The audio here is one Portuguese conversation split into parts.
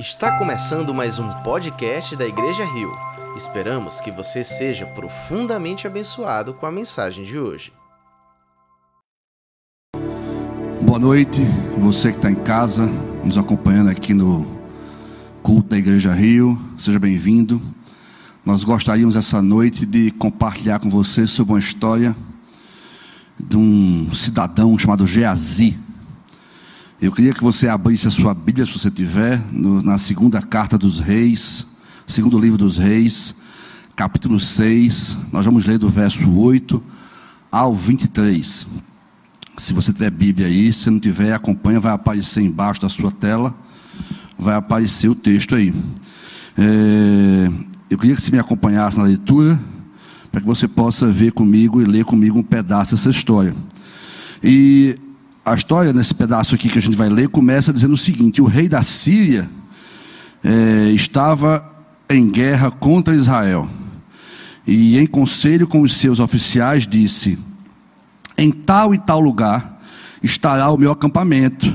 Está começando mais um podcast da Igreja Rio. Esperamos que você seja profundamente abençoado com a mensagem de hoje. Boa noite, você que está em casa, nos acompanhando aqui no culto da Igreja Rio, seja bem-vindo. Nós gostaríamos essa noite de compartilhar com você sobre uma história de um cidadão chamado Geazi. Eu queria que você abrisse a sua Bíblia, se você tiver, no, na segunda carta dos reis, segundo livro dos reis, capítulo 6. Nós vamos ler do verso 8 ao 23. Se você tiver Bíblia aí, se não tiver, acompanha, vai aparecer embaixo da sua tela, vai aparecer o texto aí. É, eu queria que você me acompanhasse na leitura, para que você possa ver comigo e ler comigo um pedaço dessa história. E a história nesse pedaço aqui que a gente vai ler começa dizendo o seguinte: o rei da Síria é, estava em guerra contra Israel e em conselho com os seus oficiais disse: em tal e tal lugar estará o meu acampamento.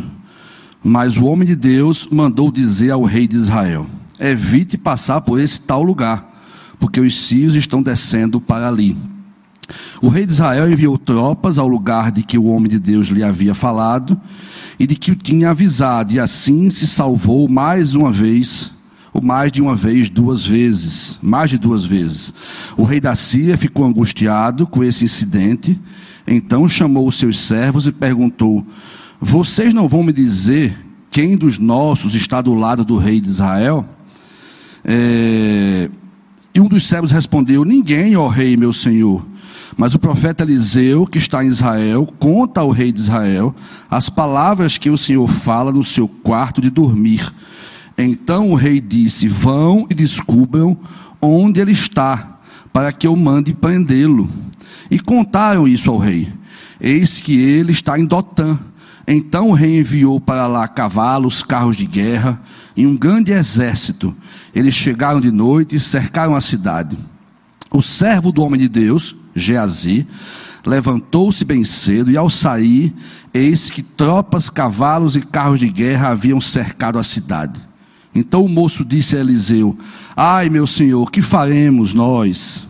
Mas o homem de Deus mandou dizer ao rei de Israel: evite passar por esse tal lugar, porque os sírios estão descendo para ali. O rei de Israel enviou tropas ao lugar de que o homem de Deus lhe havia falado e de que o tinha avisado, e assim se salvou mais uma vez, ou mais de uma vez, duas vezes, mais de duas vezes. O rei da Síria ficou angustiado com esse incidente, então chamou os seus servos e perguntou: Vocês não vão me dizer quem dos nossos está do lado do rei de Israel? É... E um dos servos respondeu: Ninguém, ó rei, meu senhor. Mas o profeta Eliseu, que está em Israel, conta ao rei de Israel as palavras que o Senhor fala no seu quarto de dormir. Então o rei disse: Vão e descubram onde ele está, para que eu mande prendê-lo. E contaram isso ao rei. Eis que ele está em Dotã. Então o rei enviou para lá cavalos, carros de guerra e um grande exército. Eles chegaram de noite e cercaram a cidade. O servo do homem de Deus, Geazi, levantou-se bem cedo e ao sair, eis que tropas, cavalos e carros de guerra haviam cercado a cidade. Então o moço disse a Eliseu: Ai, meu senhor, que faremos nós?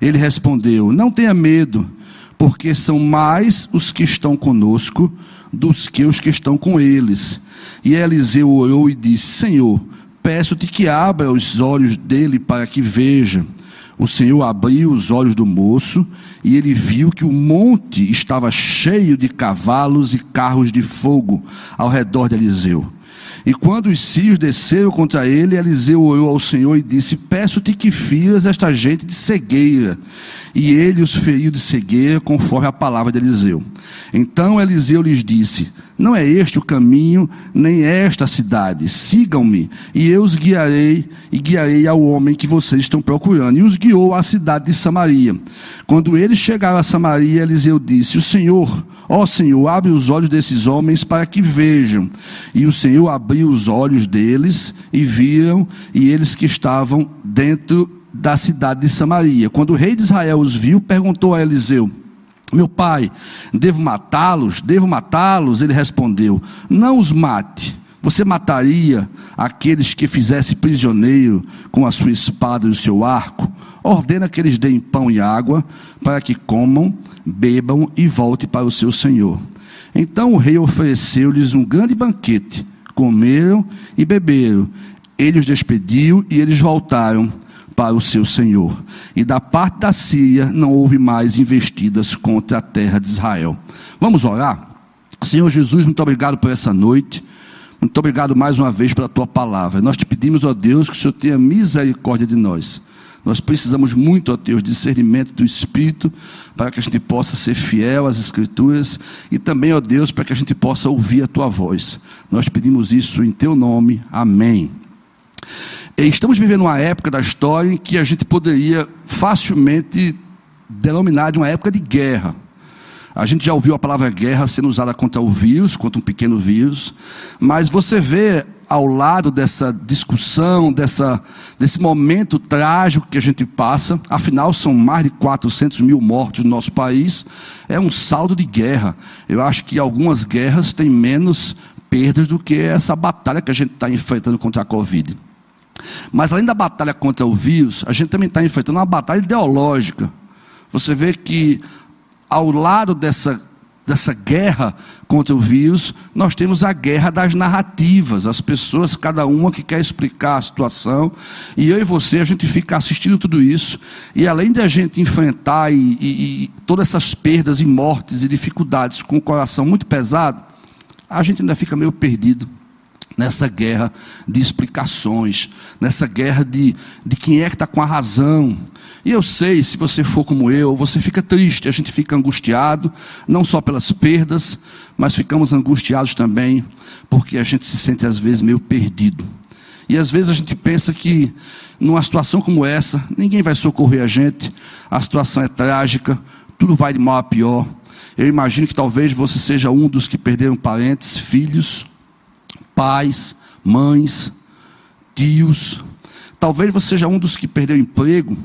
Ele respondeu: Não tenha medo, porque são mais os que estão conosco dos que os que estão com eles. E Eliseu orou e disse: Senhor, peço-te que abra os olhos dele para que veja. O Senhor abriu os olhos do moço e ele viu que o monte estava cheio de cavalos e carros de fogo ao redor de Eliseu. E quando os sírios desceram contra ele, Eliseu orou ao Senhor e disse: Peço-te que firas esta gente de cegueira. E ele os feriu de cegueira, conforme a palavra de Eliseu. Então Eliseu lhes disse: Não é este o caminho, nem esta a cidade. Sigam-me, e eu os guiarei, e guiarei ao homem que vocês estão procurando. E os guiou à cidade de Samaria. Quando eles chegaram a Samaria, Eliseu disse: O Senhor, ó Senhor, abre os olhos desses homens para que vejam. E o Senhor abriu os olhos deles e viram, e eles que estavam dentro da cidade de Samaria. Quando o rei de Israel os viu, perguntou a Eliseu: Meu pai, devo matá-los? Devo matá-los? Ele respondeu: Não os mate. Você mataria aqueles que fizesse prisioneiro com a sua espada e o seu arco? Ordena que eles deem pão e água para que comam, bebam e voltem para o seu senhor. Então o rei ofereceu-lhes um grande banquete. Comeram e beberam. Ele os despediu e eles voltaram para o seu senhor. E da parte da Síria não houve mais investidas contra a terra de Israel. Vamos orar? Senhor Jesus, muito obrigado por essa noite. Muito obrigado mais uma vez pela tua palavra. Nós te pedimos, ó Deus, que o Senhor tenha misericórdia de nós. Nós precisamos muito, ó Deus, discernimento do Espírito, para que a gente possa ser fiel às Escrituras e também, ó Deus, para que a gente possa ouvir a tua voz. Nós pedimos isso em teu nome. Amém. Estamos vivendo uma época da história em que a gente poderia facilmente denominar de uma época de guerra. A gente já ouviu a palavra guerra sendo usada contra o vírus, contra um pequeno vírus, mas você vê ao lado dessa discussão, dessa, desse momento trágico que a gente passa, afinal são mais de 400 mil mortos no nosso país, é um saldo de guerra. Eu acho que algumas guerras têm menos perdas do que essa batalha que a gente está enfrentando contra a Covid. Mas além da batalha contra o vírus, a gente também está enfrentando uma batalha ideológica. Você vê que ao lado dessa dessa guerra contra o vírus, nós temos a guerra das narrativas, as pessoas, cada uma que quer explicar a situação, e eu e você, a gente fica assistindo tudo isso, e além de a gente enfrentar e, e, e todas essas perdas e mortes e dificuldades com o coração muito pesado, a gente ainda fica meio perdido nessa guerra de explicações, nessa guerra de, de quem é que está com a razão. E eu sei, se você for como eu, você fica triste, a gente fica angustiado, não só pelas perdas, mas ficamos angustiados também, porque a gente se sente às vezes meio perdido. E às vezes a gente pensa que numa situação como essa, ninguém vai socorrer a gente, a situação é trágica, tudo vai de mal a pior. Eu imagino que talvez você seja um dos que perderam parentes, filhos, pais, mães, tios. Talvez você seja um dos que perdeu emprego.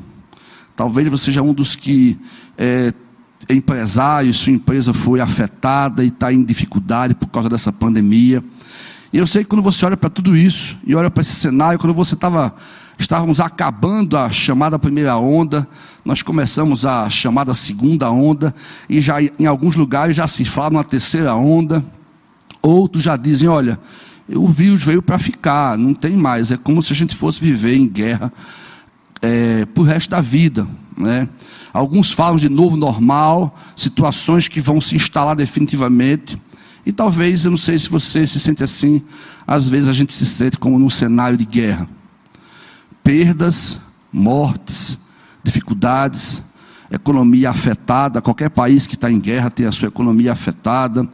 Talvez você seja um dos que é, é empresário, sua empresa foi afetada e está em dificuldade por causa dessa pandemia. E eu sei que quando você olha para tudo isso e olha para esse cenário, quando você estava estávamos acabando a chamada primeira onda, nós começamos a chamada segunda onda, e já em alguns lugares já se fala uma terceira onda. Outros já dizem, olha, o vírus veio para ficar, não tem mais. É como se a gente fosse viver em guerra é, para o resto da vida. Né? Alguns falam de novo normal, situações que vão se instalar definitivamente. E talvez, eu não sei se você se sente assim, às vezes a gente se sente como num cenário de guerra. Perdas, mortes, dificuldades, economia afetada. Qualquer país que está em guerra tem a sua economia afetada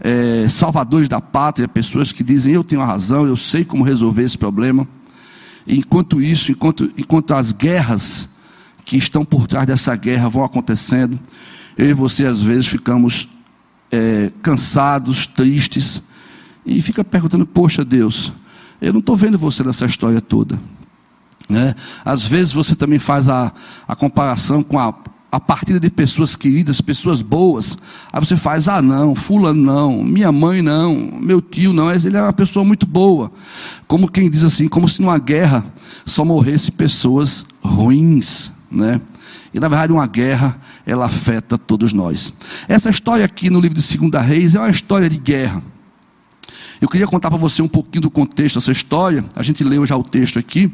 é, salvadores da pátria, pessoas que dizem eu tenho a razão, eu sei como resolver esse problema. enquanto isso, enquanto, enquanto as guerras que estão por trás dessa guerra vão acontecendo, eu e você às vezes ficamos é, cansados, tristes, e fica perguntando: Poxa Deus, eu não estou vendo você nessa história toda. Né? Às vezes você também faz a, a comparação com a a partida de pessoas queridas, pessoas boas. Aí você faz, ah não, fulano não, minha mãe não, meu tio não, ele é uma pessoa muito boa. Como quem diz assim, como se numa guerra só morresse pessoas ruins, né? E na verdade uma guerra, ela afeta todos nós. Essa história aqui no livro de Segunda Reis é uma história de guerra. Eu queria contar para você um pouquinho do contexto dessa história. A gente leu já o texto aqui,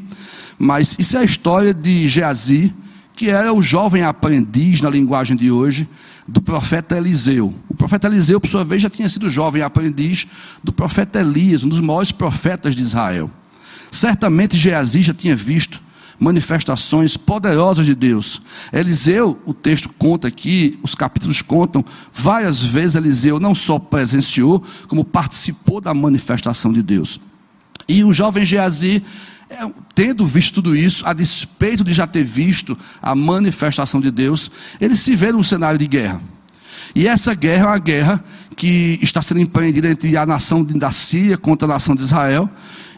mas isso é a história de Geazi, que era o jovem aprendiz, na linguagem de hoje, do profeta Eliseu. O profeta Eliseu, por sua vez, já tinha sido jovem aprendiz do profeta Elias, um dos maiores profetas de Israel. Certamente Geazi já tinha visto manifestações poderosas de Deus. Eliseu, o texto conta aqui, os capítulos contam, várias vezes Eliseu não só presenciou, como participou da manifestação de Deus. E o jovem Geazi é, tendo visto tudo isso, a despeito de já ter visto a manifestação de Deus, ele se vê num cenário de guerra. E essa guerra é uma guerra que está sendo empreendida entre a nação da Síria contra a nação de Israel.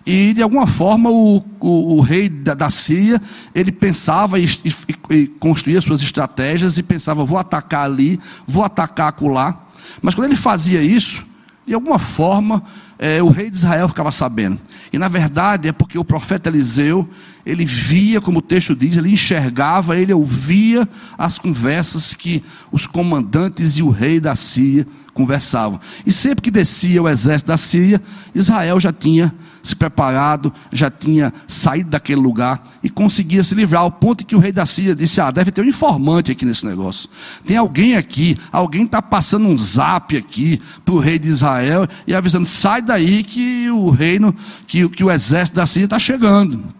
E de alguma forma o, o, o rei da, da, Síria, ele pensava e, e, e construía suas estratégias e pensava, vou atacar ali, vou atacar acolá. Mas quando ele fazia isso, de alguma forma é, o rei de Israel ficava sabendo. E na verdade é porque o profeta Eliseu, ele via, como o texto diz, ele enxergava, ele ouvia as conversas que os comandantes e o rei da Síria conversavam. E sempre que descia o exército da Síria, Israel já tinha se preparado, já tinha saído daquele lugar e conseguia se livrar, ao ponto que o rei da Síria disse: Ah, deve ter um informante aqui nesse negócio. Tem alguém aqui, alguém está passando um zap aqui para o rei de Israel e avisando: sai daí que o reino, que, que o exército da Síria está chegando.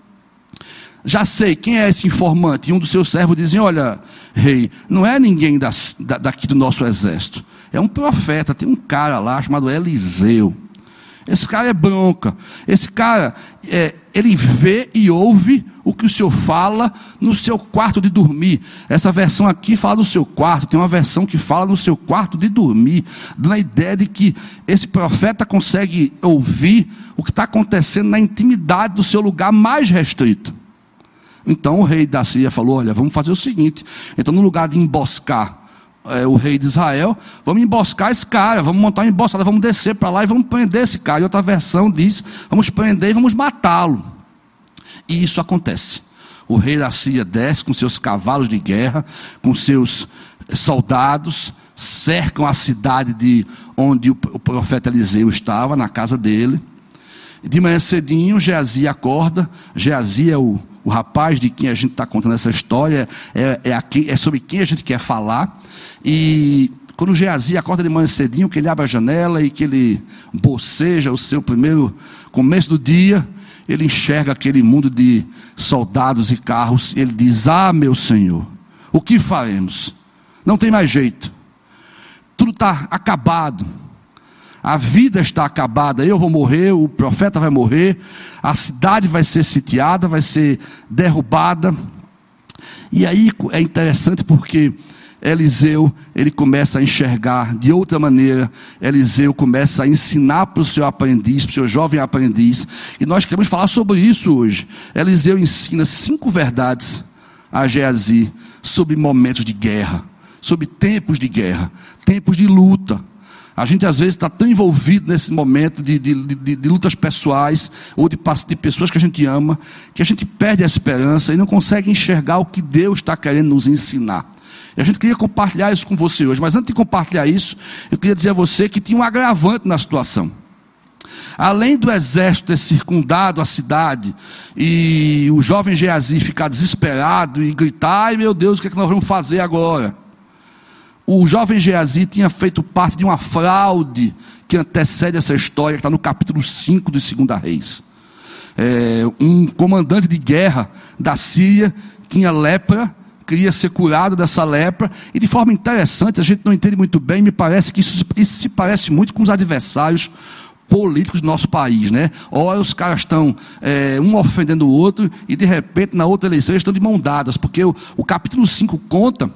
Já sei quem é esse informante. E um dos seus servos dizem: Olha, rei, não é ninguém da, daqui do nosso exército. É um profeta, tem um cara lá chamado Eliseu. Esse cara é bronca. Esse cara, é, ele vê e ouve o que o senhor fala no seu quarto de dormir. Essa versão aqui fala no seu quarto, tem uma versão que fala no seu quarto de dormir, dando a ideia de que esse profeta consegue ouvir o que está acontecendo na intimidade do seu lugar mais restrito. Então o rei da Síria falou: Olha, vamos fazer o seguinte. Então, no lugar de emboscar é, o rei de Israel, vamos emboscar esse cara, vamos montar uma emboscada, vamos descer para lá e vamos prender esse cara. E outra versão diz: vamos prender e vamos matá-lo. E isso acontece. O rei da Síria desce com seus cavalos de guerra, com seus soldados, cercam a cidade de onde o profeta Eliseu estava, na casa dele. De manhã cedinho, Geazi acorda. Geazi é o, o rapaz de quem a gente está contando essa história, é, é, aqui, é sobre quem a gente quer falar. E quando Geazi acorda de manhã cedinho, que ele abre a janela e que ele boceja o seu primeiro começo do dia, ele enxerga aquele mundo de soldados e carros, e ele diz: Ah, meu Senhor, o que faremos? Não tem mais jeito, tudo está acabado, a vida está acabada, eu vou morrer, o profeta vai morrer, a cidade vai ser sitiada, vai ser derrubada. E aí é interessante porque Eliseu, ele começa a enxergar de outra maneira. Eliseu começa a ensinar para o seu aprendiz, para o seu jovem aprendiz. E nós queremos falar sobre isso hoje. Eliseu ensina cinco verdades a Geazi sobre momentos de guerra, sobre tempos de guerra, tempos de luta. A gente às vezes está tão envolvido nesse momento de, de, de, de lutas pessoais ou de, de, pessoas que a gente ama, que a gente perde a esperança e não consegue enxergar o que Deus está querendo nos ensinar. E a gente queria compartilhar isso com você hoje, mas antes de compartilhar isso, eu queria dizer a você que tinha um agravante na situação. Além do exército ter circundado a cidade e o jovem Geazi ficar desesperado e gritar: ai meu Deus, o que, é que nós vamos fazer agora? O jovem Geazi tinha feito parte de uma fraude que antecede essa história, que está no capítulo 5 de 2 Reis. É, um comandante de guerra da Síria tinha lepra queria ser curado dessa lepra, e de forma interessante, a gente não entende muito bem, me parece que isso, isso se parece muito com os adversários políticos do nosso país, né? Ora, os caras estão é, um ofendendo o outro, e de repente, na outra eleição, eles estão de mão dadas, porque o, o capítulo 5 conta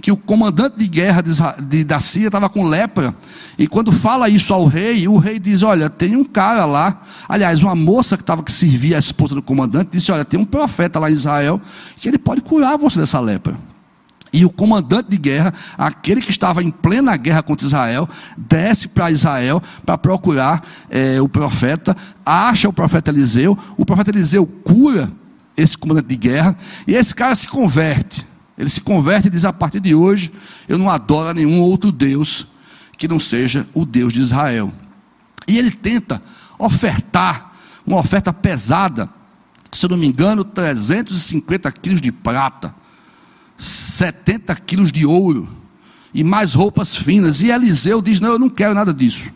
que o comandante de guerra de, da Síria estava com lepra, e quando fala isso ao rei, o rei diz: Olha, tem um cara lá, aliás, uma moça que estava que servia a esposa do comandante, disse: Olha, tem um profeta lá em Israel que ele pode curar você dessa lepra. E o comandante de guerra, aquele que estava em plena guerra contra Israel, desce para Israel para procurar é, o profeta, acha o profeta Eliseu, o profeta Eliseu cura esse comandante de guerra, e esse cara se converte. Ele se converte e diz: a partir de hoje, eu não adoro nenhum outro Deus que não seja o Deus de Israel. E ele tenta ofertar uma oferta pesada, se eu não me engano, 350 quilos de prata, 70 quilos de ouro e mais roupas finas. E Eliseu diz: Não, eu não quero nada disso.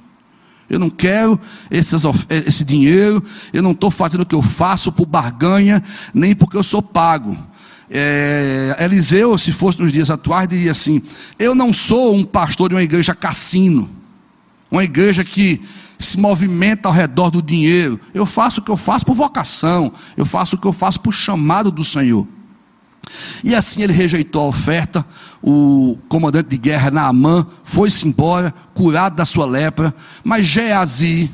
Eu não quero esses, esse dinheiro, eu não estou fazendo o que eu faço por barganha, nem porque eu sou pago. É, Eliseu, se fosse nos dias atuais, diria assim: Eu não sou um pastor de uma igreja cassino, uma igreja que se movimenta ao redor do dinheiro. Eu faço o que eu faço por vocação, eu faço o que eu faço por chamado do Senhor. E assim ele rejeitou a oferta. O comandante de guerra Naamã foi-se embora, curado da sua lepra. Mas Geazi,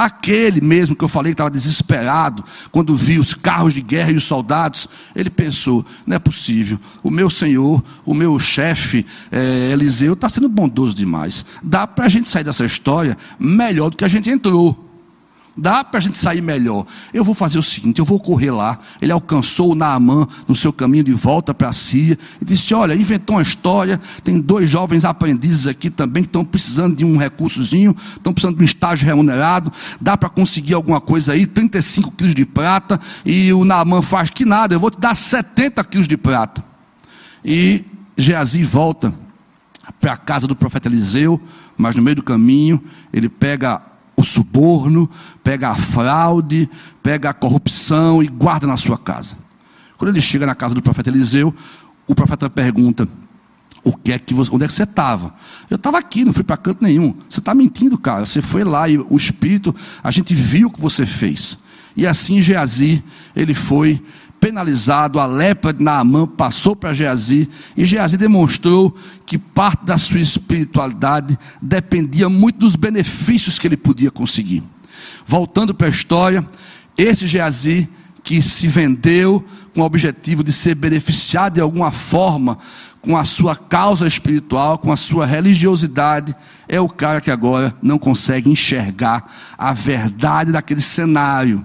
Aquele mesmo que eu falei que estava desesperado, quando viu os carros de guerra e os soldados, ele pensou: não é possível, o meu senhor, o meu chefe é, Eliseu está sendo bondoso demais. Dá para a gente sair dessa história melhor do que a gente entrou. Dá para a gente sair melhor. Eu vou fazer o seguinte: eu vou correr lá. Ele alcançou o Naamã no seu caminho de volta para a Síria e disse: Olha, inventou uma história. Tem dois jovens aprendizes aqui também que estão precisando de um recursozinho, estão precisando de um estágio remunerado. Dá para conseguir alguma coisa aí? 35 quilos de prata. E o Naamã faz que nada, eu vou te dar 70 quilos de prata. E Geazi volta para a casa do profeta Eliseu, mas no meio do caminho ele pega o suborno, pega a fraude, pega a corrupção e guarda na sua casa. Quando ele chega na casa do profeta Eliseu, o profeta pergunta: o que é que você, onde é que você estava? Eu estava aqui, não fui para canto nenhum. Você está mentindo, cara. Você foi lá e o Espírito, a gente viu o que você fez. E assim Geazi, ele foi penalizado, a lepra de Naamã passou para Geazi, e Geazi demonstrou que parte da sua espiritualidade dependia muito dos benefícios que ele podia conseguir. Voltando para a história, esse Geazi, que se vendeu com o objetivo de ser beneficiado de alguma forma com a sua causa espiritual, com a sua religiosidade, é o cara que agora não consegue enxergar a verdade daquele cenário.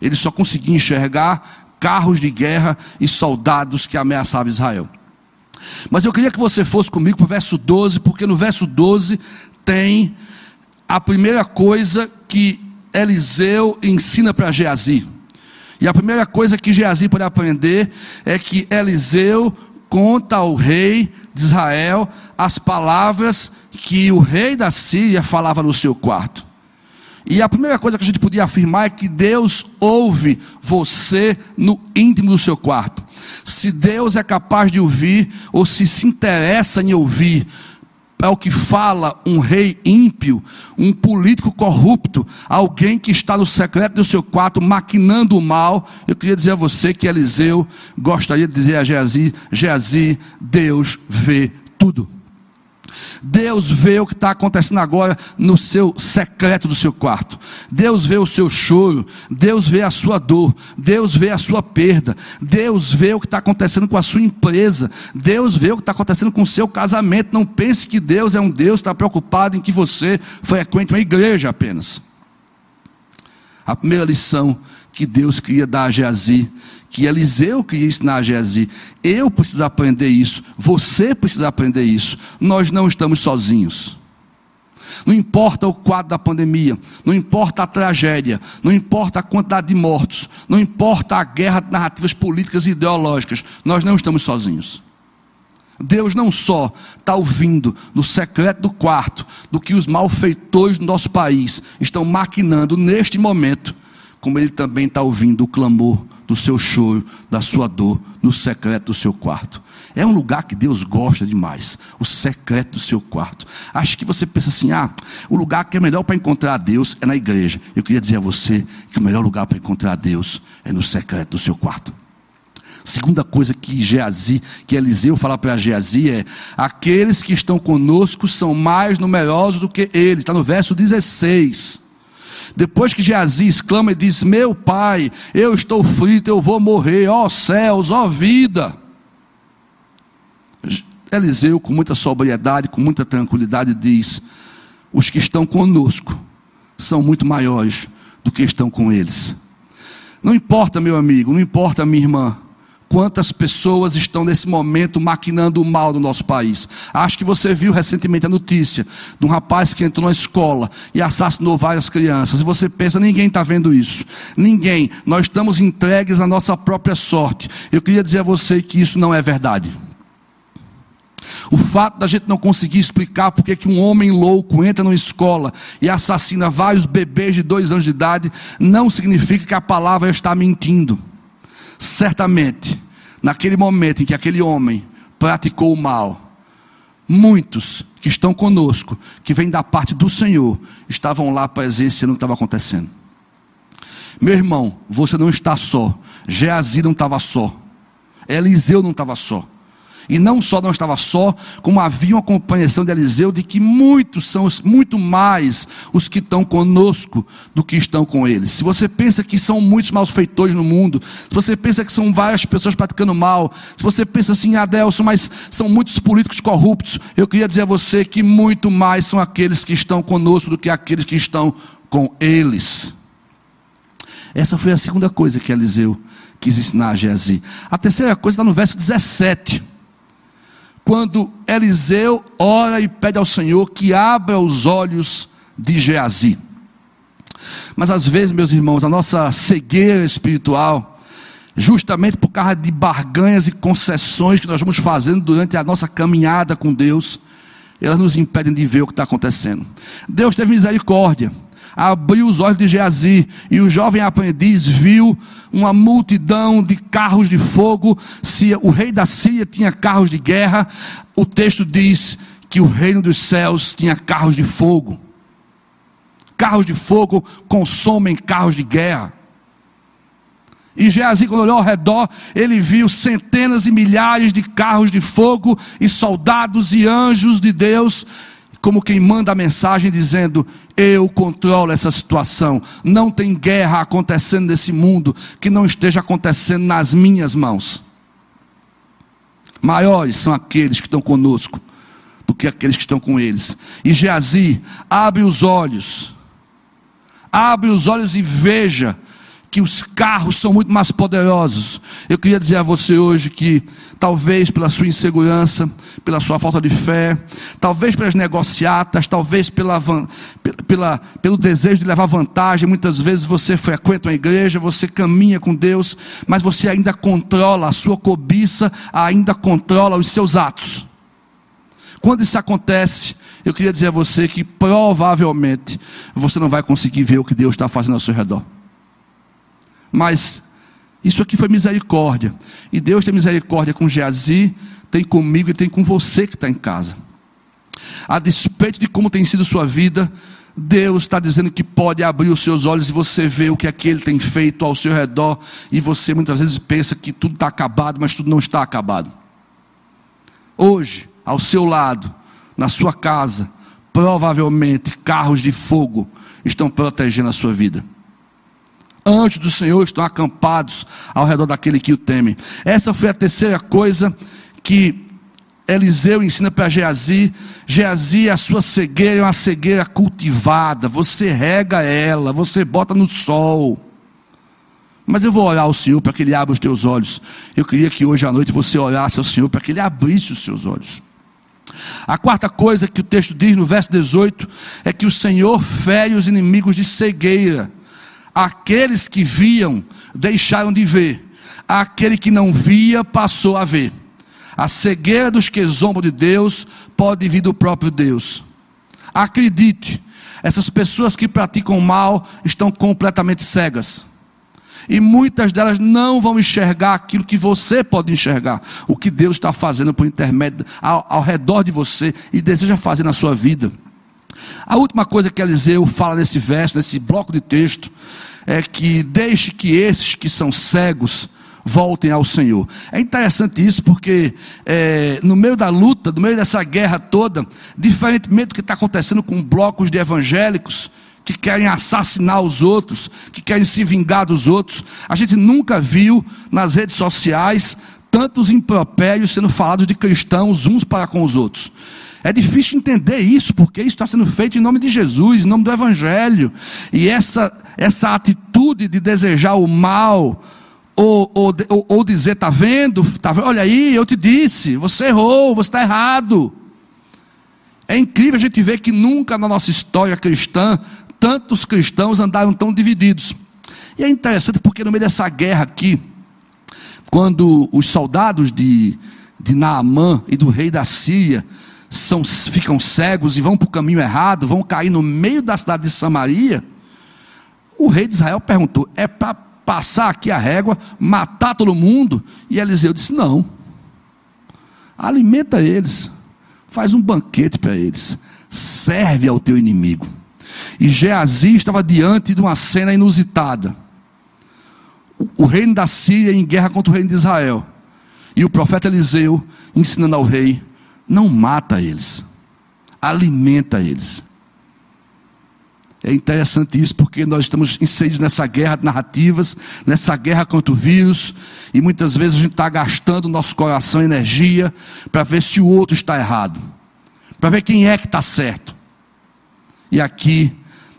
Ele só conseguia enxergar carros de guerra e soldados que ameaçavam Israel. Mas eu queria que você fosse comigo para o verso 12, porque no verso 12 tem a primeira coisa que Eliseu ensina para Geazi. E a primeira coisa que Geazi pode aprender é que Eliseu conta ao rei de Israel as palavras que o rei da Síria falava no seu quarto. E a primeira coisa que a gente podia afirmar é que Deus ouve você no íntimo do seu quarto. Se Deus é capaz de ouvir, ou se se interessa em ouvir, é o que fala um rei ímpio, um político corrupto, alguém que está no secreto do seu quarto maquinando o mal. Eu queria dizer a você que Eliseu gostaria de dizer a Geazi: Geazi, Deus vê tudo. Deus vê o que está acontecendo agora no seu secreto do seu quarto. Deus vê o seu choro. Deus vê a sua dor. Deus vê a sua perda. Deus vê o que está acontecendo com a sua empresa. Deus vê o que está acontecendo com o seu casamento. Não pense que Deus é um Deus que está preocupado em que você frequente uma igreja apenas. A primeira lição que Deus queria dar a Geazi que Eliseu queria ensinar a Gezi. Eu preciso aprender isso, você precisa aprender isso. Nós não estamos sozinhos. Não importa o quadro da pandemia, não importa a tragédia, não importa a quantidade de mortos, não importa a guerra de narrativas políticas e ideológicas, nós não estamos sozinhos. Deus não só está ouvindo no secreto do quarto do que os malfeitores do nosso país estão maquinando neste momento, como Ele também está ouvindo o clamor do seu choro, da sua dor, no secreto do seu quarto. É um lugar que Deus gosta demais, o secreto do seu quarto. Acho que você pensa assim: ah, o lugar que é melhor para encontrar Deus é na igreja. Eu queria dizer a você que o melhor lugar para encontrar Deus é no secreto do seu quarto. Segunda coisa que Geazi, que Eliseu fala para Geazi é: aqueles que estão conosco são mais numerosos do que ele. Está no verso 16. Depois que Geazi exclama e diz: Meu pai, eu estou frito, eu vou morrer, ó céus, ó vida. Eliseu, com muita sobriedade, com muita tranquilidade, diz: Os que estão conosco são muito maiores do que estão com eles. Não importa, meu amigo, não importa, minha irmã, Quantas pessoas estão nesse momento maquinando o mal no nosso país? Acho que você viu recentemente a notícia de um rapaz que entrou na escola e assassinou várias crianças. E você pensa, ninguém está vendo isso. Ninguém. Nós estamos entregues à nossa própria sorte. Eu queria dizer a você que isso não é verdade. O fato da gente não conseguir explicar porque que um homem louco entra numa escola e assassina vários bebês de dois anos de idade, não significa que a palavra está mentindo. Certamente, naquele momento em que aquele homem praticou o mal, muitos que estão conosco, que vêm da parte do Senhor, estavam lá presenciando o que estava acontecendo. Meu irmão, você não está só. Geazi não estava só. Eliseu não estava só. E não só não estava só, como havia uma compreensão de Eliseu de que muitos são muito mais os que estão conosco do que estão com eles. Se você pensa que são muitos malfeitores no mundo, se você pensa que são várias pessoas praticando mal, se você pensa assim, Adelson, mas são muitos políticos corruptos, eu queria dizer a você que muito mais são aqueles que estão conosco do que aqueles que estão com eles. Essa foi a segunda coisa que Eliseu quis ensinar a Geazi. A terceira coisa está no verso 17 quando Eliseu ora e pede ao Senhor que abra os olhos de Geazi. Mas às vezes, meus irmãos, a nossa cegueira espiritual, justamente por causa de barganhas e concessões que nós vamos fazendo durante a nossa caminhada com Deus, elas nos impedem de ver o que está acontecendo. Deus teve misericórdia abriu os olhos de Geazi, e o jovem aprendiz viu uma multidão de carros de fogo. Se o rei da Síria tinha carros de guerra, o texto diz que o reino dos céus tinha carros de fogo. Carros de fogo consomem carros de guerra. E Geazi, quando olhou ao redor, ele viu centenas e milhares de carros de fogo e soldados e anjos de Deus como quem manda a mensagem dizendo: Eu controlo essa situação. Não tem guerra acontecendo nesse mundo que não esteja acontecendo nas minhas mãos. Maiores são aqueles que estão conosco do que aqueles que estão com eles. E Geazi, abre os olhos, abre os olhos e veja que os carros são muito mais poderosos. Eu queria dizer a você hoje que, talvez pela sua insegurança, pela sua falta de fé, talvez pelas negociatas, talvez pela, pela, pelo desejo de levar vantagem, muitas vezes você frequenta uma igreja, você caminha com Deus, mas você ainda controla a sua cobiça, ainda controla os seus atos. Quando isso acontece, eu queria dizer a você que provavelmente você não vai conseguir ver o que Deus está fazendo ao seu redor. Mas isso aqui foi misericórdia. E Deus tem misericórdia com Geazi, tem comigo e tem com você que está em casa. A despeito de como tem sido sua vida, Deus está dizendo que pode abrir os seus olhos e você vê o que aquele tem feito ao seu redor, e você muitas vezes pensa que tudo está acabado, mas tudo não está acabado. Hoje, ao seu lado, na sua casa, provavelmente carros de fogo estão protegendo a sua vida. Anjos do Senhor estão acampados ao redor daquele que o teme. Essa foi a terceira coisa que Eliseu ensina para Geazi. Geazi, a sua cegueira é uma cegueira cultivada. Você rega ela, você bota no sol. Mas eu vou orar ao Senhor para que Ele abra os teus olhos. Eu queria que hoje à noite você orasse ao Senhor para que Ele abrisse os seus olhos. A quarta coisa que o texto diz no verso 18 é que o Senhor fere os inimigos de cegueira. Aqueles que viam deixaram de ver, aquele que não via passou a ver. A cegueira dos que zombam de Deus pode vir do próprio Deus. Acredite, essas pessoas que praticam mal estão completamente cegas. E muitas delas não vão enxergar aquilo que você pode enxergar, o que Deus está fazendo por intermédio ao, ao redor de você e deseja fazer na sua vida. A última coisa que Eliseu fala nesse verso, nesse bloco de texto, é que deixe que esses que são cegos voltem ao Senhor. É interessante isso porque é, no meio da luta, no meio dessa guerra toda, diferentemente do que está acontecendo com blocos de evangélicos que querem assassinar os outros, que querem se vingar dos outros, a gente nunca viu nas redes sociais tantos impropérios sendo falados de cristãos uns para com os outros. É difícil entender isso, porque isso está sendo feito em nome de Jesus, em nome do Evangelho. E essa, essa atitude de desejar o mal, ou, ou, ou, dizer, está vendo, tá, olha aí, eu te disse, você errou, você está errado. É incrível a gente ver que nunca na nossa história cristã, tantos cristãos andaram tão divididos. E é interessante porque no meio dessa guerra aqui, quando os soldados de, de Naamã e do rei da Síria, são, ficam cegos e vão para o caminho errado, vão cair no meio da cidade de Samaria, o rei de Israel perguntou: é para passar aqui a régua, matar todo mundo? E Eliseu disse: não. Alimenta eles, faz um banquete para eles, serve ao teu inimigo. E Geazi estava diante de uma cena inusitada. O reino da Síria em guerra contra o reino de Israel. E o profeta Eliseu ensinando ao rei não mata eles, alimenta eles. É interessante isso porque nós estamos inseridos nessa guerra de narrativas, nessa guerra contra o vírus, e muitas vezes a gente está gastando nosso coração energia para ver se o outro está errado, para ver quem é que está certo. E aqui,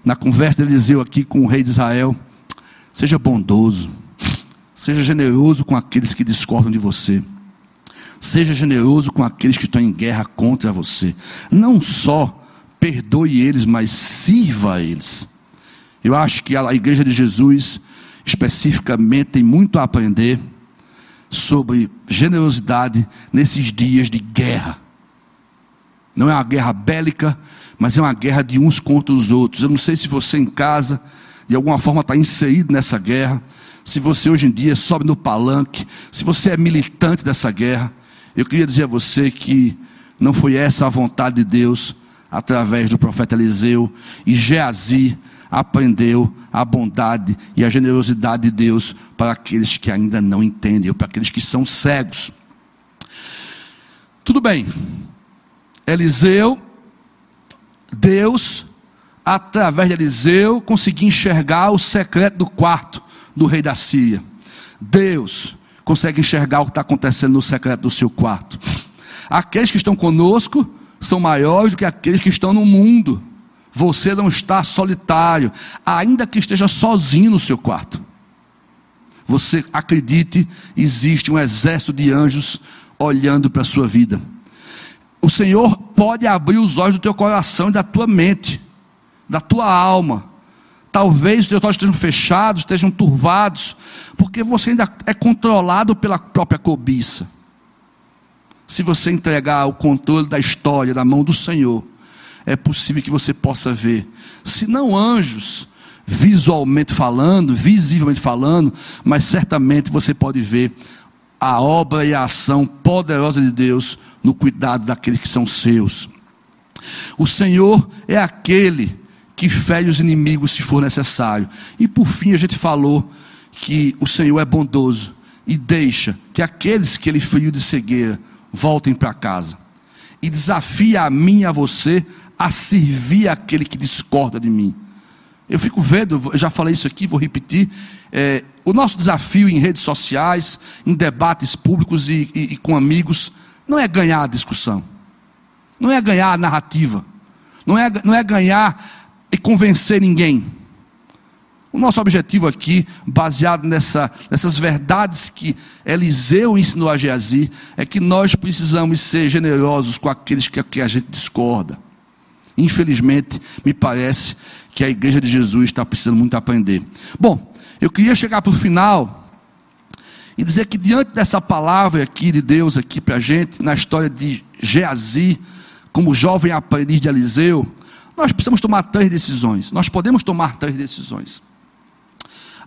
na conversa de Eliseu aqui com o rei de Israel, seja bondoso, seja generoso com aqueles que discordam de você. Seja generoso com aqueles que estão em guerra contra você. Não só perdoe eles, mas sirva a eles. Eu acho que a igreja de Jesus, especificamente, tem muito a aprender sobre generosidade nesses dias de guerra. Não é uma guerra bélica, mas é uma guerra de uns contra os outros. Eu não sei se você em casa, de alguma forma, está inserido nessa guerra. Se você hoje em dia sobe no palanque, se você é militante dessa guerra. Eu queria dizer a você que não foi essa a vontade de Deus através do profeta Eliseu e Geazi aprendeu a bondade e a generosidade de Deus para aqueles que ainda não entendem, ou para aqueles que são cegos. Tudo bem. Eliseu Deus, através de Eliseu, conseguia enxergar o secreto do quarto do rei da Síria. Deus consegue enxergar o que está acontecendo no secreto do seu quarto. Aqueles que estão conosco são maiores do que aqueles que estão no mundo. Você não está solitário, ainda que esteja sozinho no seu quarto. Você acredite, existe um exército de anjos olhando para a sua vida. O Senhor pode abrir os olhos do teu coração e da tua mente, da tua alma. Talvez os teus olhos estejam fechados, estejam turvados, porque você ainda é controlado pela própria cobiça. Se você entregar o controle da história na mão do Senhor, é possível que você possa ver, se não anjos, visualmente falando, visivelmente falando, mas certamente você pode ver a obra e a ação poderosa de Deus no cuidado daqueles que são seus. O Senhor é aquele que fere os inimigos se for necessário. E por fim a gente falou que o Senhor é bondoso e deixa que aqueles que ele feriu de cegueira voltem para casa. E desafia a mim e a você a servir aquele que discorda de mim. Eu fico vendo, eu já falei isso aqui, vou repetir. É, o nosso desafio em redes sociais, em debates públicos e, e, e com amigos, não é ganhar a discussão, não é ganhar a narrativa, não é, não é ganhar e convencer ninguém. O nosso objetivo aqui, baseado nessa, nessas verdades que Eliseu ensinou a Geazi, é que nós precisamos ser generosos com aqueles que, que a gente discorda. Infelizmente, me parece que a igreja de Jesus está precisando muito aprender. Bom, eu queria chegar para o final e dizer que diante dessa palavra aqui de Deus aqui para a gente, na história de Geazi, como jovem aprendiz de Eliseu, nós precisamos tomar três decisões. Nós podemos tomar três decisões.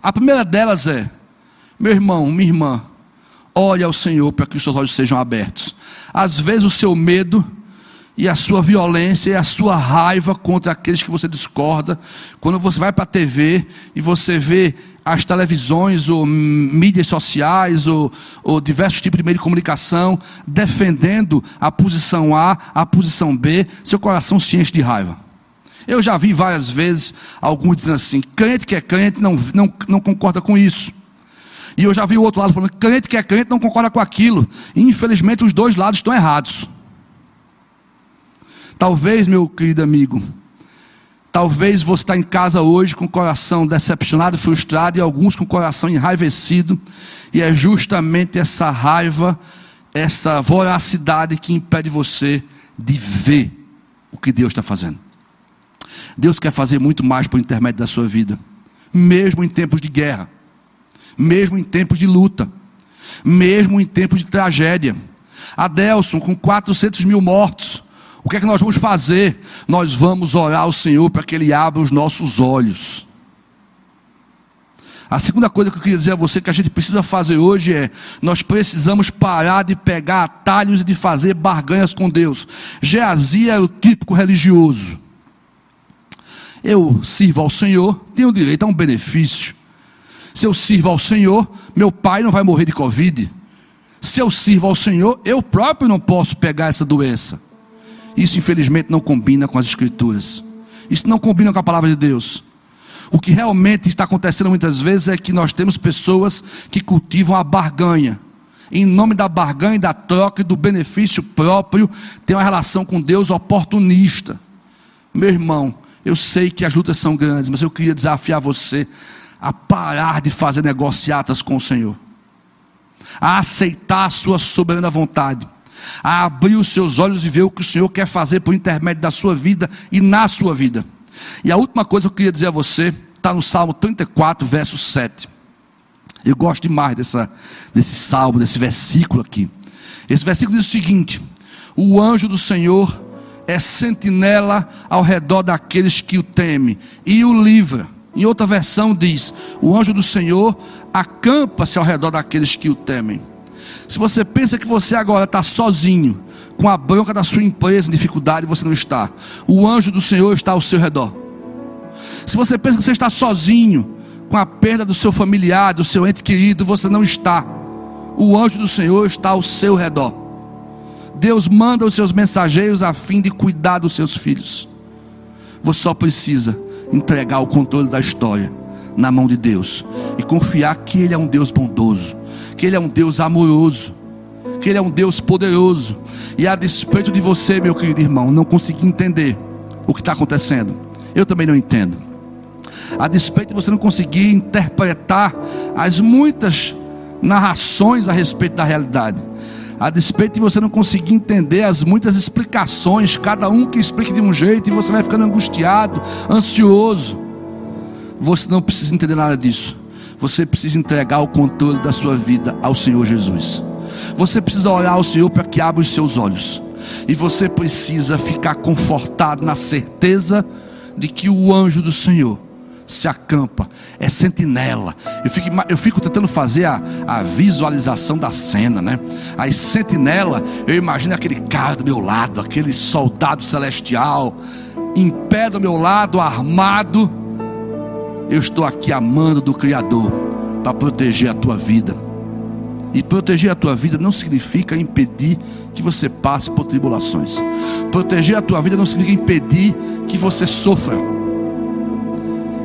A primeira delas é, meu irmão, minha irmã, olhe ao Senhor para que os seus olhos sejam abertos. Às vezes o seu medo e a sua violência e a sua raiva contra aqueles que você discorda. Quando você vai para a TV e você vê as televisões ou mídias sociais ou, ou, diversos tipos de meio de comunicação defendendo a posição A, a posição B, seu coração se enche de raiva. Eu já vi várias vezes alguns dizendo assim: crente que é crente não, não, não concorda com isso. E eu já vi o outro lado falando: crente que é crente não concorda com aquilo. E infelizmente os dois lados estão errados. Talvez, meu querido amigo, talvez você está em casa hoje com o coração decepcionado, frustrado e alguns com o coração enraivecido, e é justamente essa raiva, essa voracidade que impede você de ver o que Deus está fazendo. Deus quer fazer muito mais por intermédio da sua vida, mesmo em tempos de guerra, mesmo em tempos de luta, mesmo em tempos de tragédia. Adelson, com 400 mil mortos, o que é que nós vamos fazer? Nós vamos orar ao Senhor para que Ele abra os nossos olhos. A segunda coisa que eu queria dizer a você que a gente precisa fazer hoje é: nós precisamos parar de pegar atalhos e de fazer barganhas com Deus. Geazi é o típico religioso. Eu sirvo ao Senhor, tenho direito a um benefício. Se eu sirvo ao Senhor, meu pai não vai morrer de Covid. Se eu sirvo ao Senhor, eu próprio não posso pegar essa doença. Isso, infelizmente, não combina com as Escrituras. Isso não combina com a palavra de Deus. O que realmente está acontecendo muitas vezes é que nós temos pessoas que cultivam a barganha. Em nome da barganha da troca e do benefício próprio, tem uma relação com Deus oportunista. Meu irmão, eu sei que as lutas são grandes, mas eu queria desafiar você a parar de fazer negociatas com o Senhor, a aceitar a sua soberana vontade a abrir os seus olhos e ver o que o Senhor quer fazer por intermédio da sua vida e na sua vida. E a última coisa que eu queria dizer a você está no Salmo 34, verso 7. Eu gosto demais dessa, desse salmo, desse versículo aqui. Esse versículo diz o seguinte: O anjo do Senhor é sentinela ao redor daqueles que o temem e o livra. Em outra versão diz: O anjo do Senhor acampa-se ao redor daqueles que o temem. Se você pensa que você agora está sozinho, com a bronca da sua empresa em dificuldade, você não está. O anjo do Senhor está ao seu redor. Se você pensa que você está sozinho, com a perda do seu familiar, do seu ente querido, você não está. O anjo do Senhor está ao seu redor. Deus manda os seus mensageiros a fim de cuidar dos seus filhos. Você só precisa entregar o controle da história na mão de Deus e confiar que Ele é um Deus bondoso, que Ele é um Deus amoroso, que Ele é um Deus poderoso. E a despeito de você, meu querido irmão, não conseguir entender o que está acontecendo, eu também não entendo. A despeito de você não conseguir interpretar as muitas narrações a respeito da realidade, a despeito de você não conseguir entender as muitas explicações, cada um que explique de um jeito, e você vai ficando angustiado, ansioso. Você não precisa entender nada disso. Você precisa entregar o controle da sua vida ao Senhor Jesus. Você precisa orar ao Senhor para que abra os seus olhos. E você precisa ficar confortado na certeza de que o anjo do Senhor se acampa, é sentinela. Eu fico, eu fico tentando fazer a, a visualização da cena, né? Aí, sentinela, eu imagino aquele cara do meu lado, aquele soldado celestial, em pé do meu lado, armado eu estou aqui amando do Criador para proteger a tua vida. E proteger a tua vida não significa impedir que você passe por tribulações. Proteger a tua vida não significa impedir que você sofra.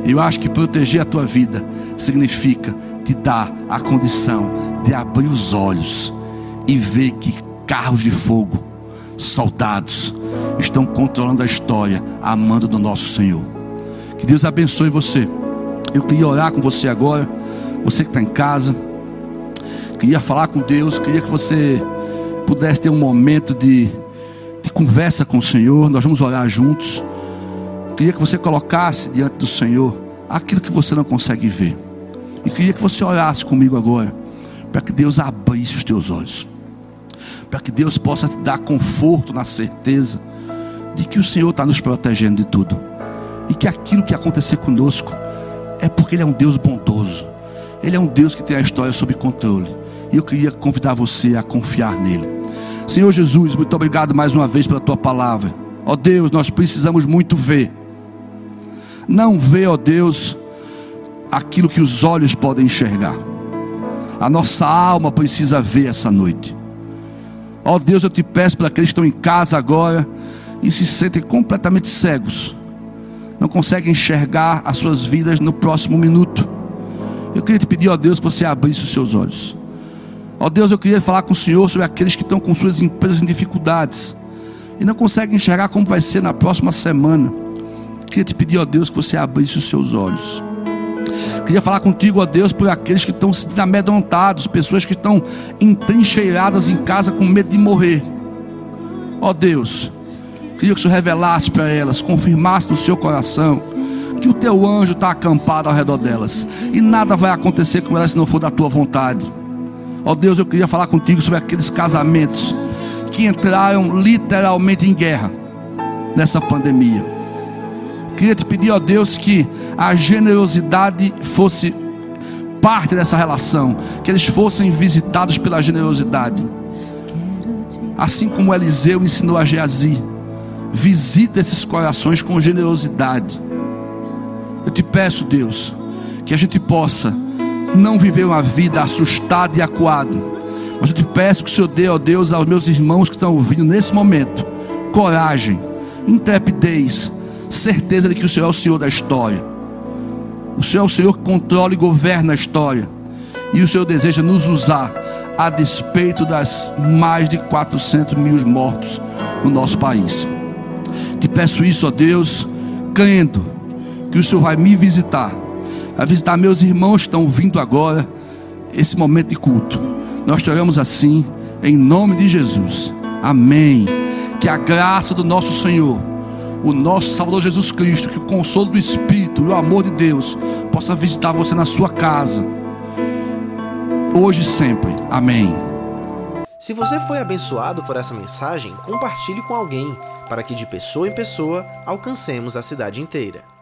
Eu acho que proteger a tua vida significa te dar a condição de abrir os olhos e ver que carros de fogo, soldados, estão controlando a história, amando do nosso Senhor. Que Deus abençoe você. Eu queria orar com você agora, você que está em casa, queria falar com Deus, queria que você pudesse ter um momento de, de conversa com o Senhor. Nós vamos orar juntos. Queria que você colocasse diante do Senhor aquilo que você não consegue ver. E queria que você orasse comigo agora, para que Deus abrisse os teus olhos, para que Deus possa te dar conforto na certeza de que o Senhor está nos protegendo de tudo, e que aquilo que acontecer conosco é porque Ele é um Deus bondoso. Ele é um Deus que tem a história sob controle. E eu queria convidar você a confiar nele. Senhor Jesus, muito obrigado mais uma vez pela tua palavra. Ó Deus, nós precisamos muito ver. Não ver, ó Deus, aquilo que os olhos podem enxergar. A nossa alma precisa ver essa noite. Ó Deus, eu te peço para aqueles que estão em casa agora e se sentem completamente cegos não conseguem enxergar as suas vidas no próximo minuto. Eu queria te pedir, ó Deus, que você abrisse os seus olhos. Ó Deus, eu queria falar com o Senhor sobre aqueles que estão com suas empresas em dificuldades e não conseguem enxergar como vai ser na próxima semana. Queria te pedir, ó Deus, que você abrisse os seus olhos. Queria falar contigo, ó Deus, por aqueles que estão se amedrontados, pessoas que estão entrincheiradas em casa com medo de morrer. Ó Deus, Queria que o Senhor revelasse para elas, confirmasse no seu coração que o teu anjo está acampado ao redor delas e nada vai acontecer com elas se não for da tua vontade. Ó Deus, eu queria falar contigo sobre aqueles casamentos que entraram literalmente em guerra nessa pandemia. Queria te pedir, ó Deus, que a generosidade fosse parte dessa relação, que eles fossem visitados pela generosidade. Assim como Eliseu ensinou a Geazi, Visita esses corações com generosidade. Eu te peço, Deus, que a gente possa não viver uma vida assustada e acuada. Mas eu te peço que o Senhor dê, ó Deus, aos meus irmãos que estão ouvindo nesse momento, coragem, intrepidez, certeza de que o Senhor é o Senhor da história. O Senhor é o Senhor que controla e governa a história. E o Senhor deseja nos usar a despeito das mais de 400 mil mortos no nosso país. Te peço isso, ó Deus, crendo que o Senhor vai me visitar, vai visitar meus irmãos que estão vindo agora, esse momento de culto. Nós te oramos assim, em nome de Jesus. Amém. Que a graça do nosso Senhor, o nosso Salvador Jesus Cristo, que o consolo do Espírito e o amor de Deus possa visitar você na sua casa, hoje e sempre. Amém. Se você foi abençoado por essa mensagem, compartilhe com alguém, para que de pessoa em pessoa alcancemos a cidade inteira.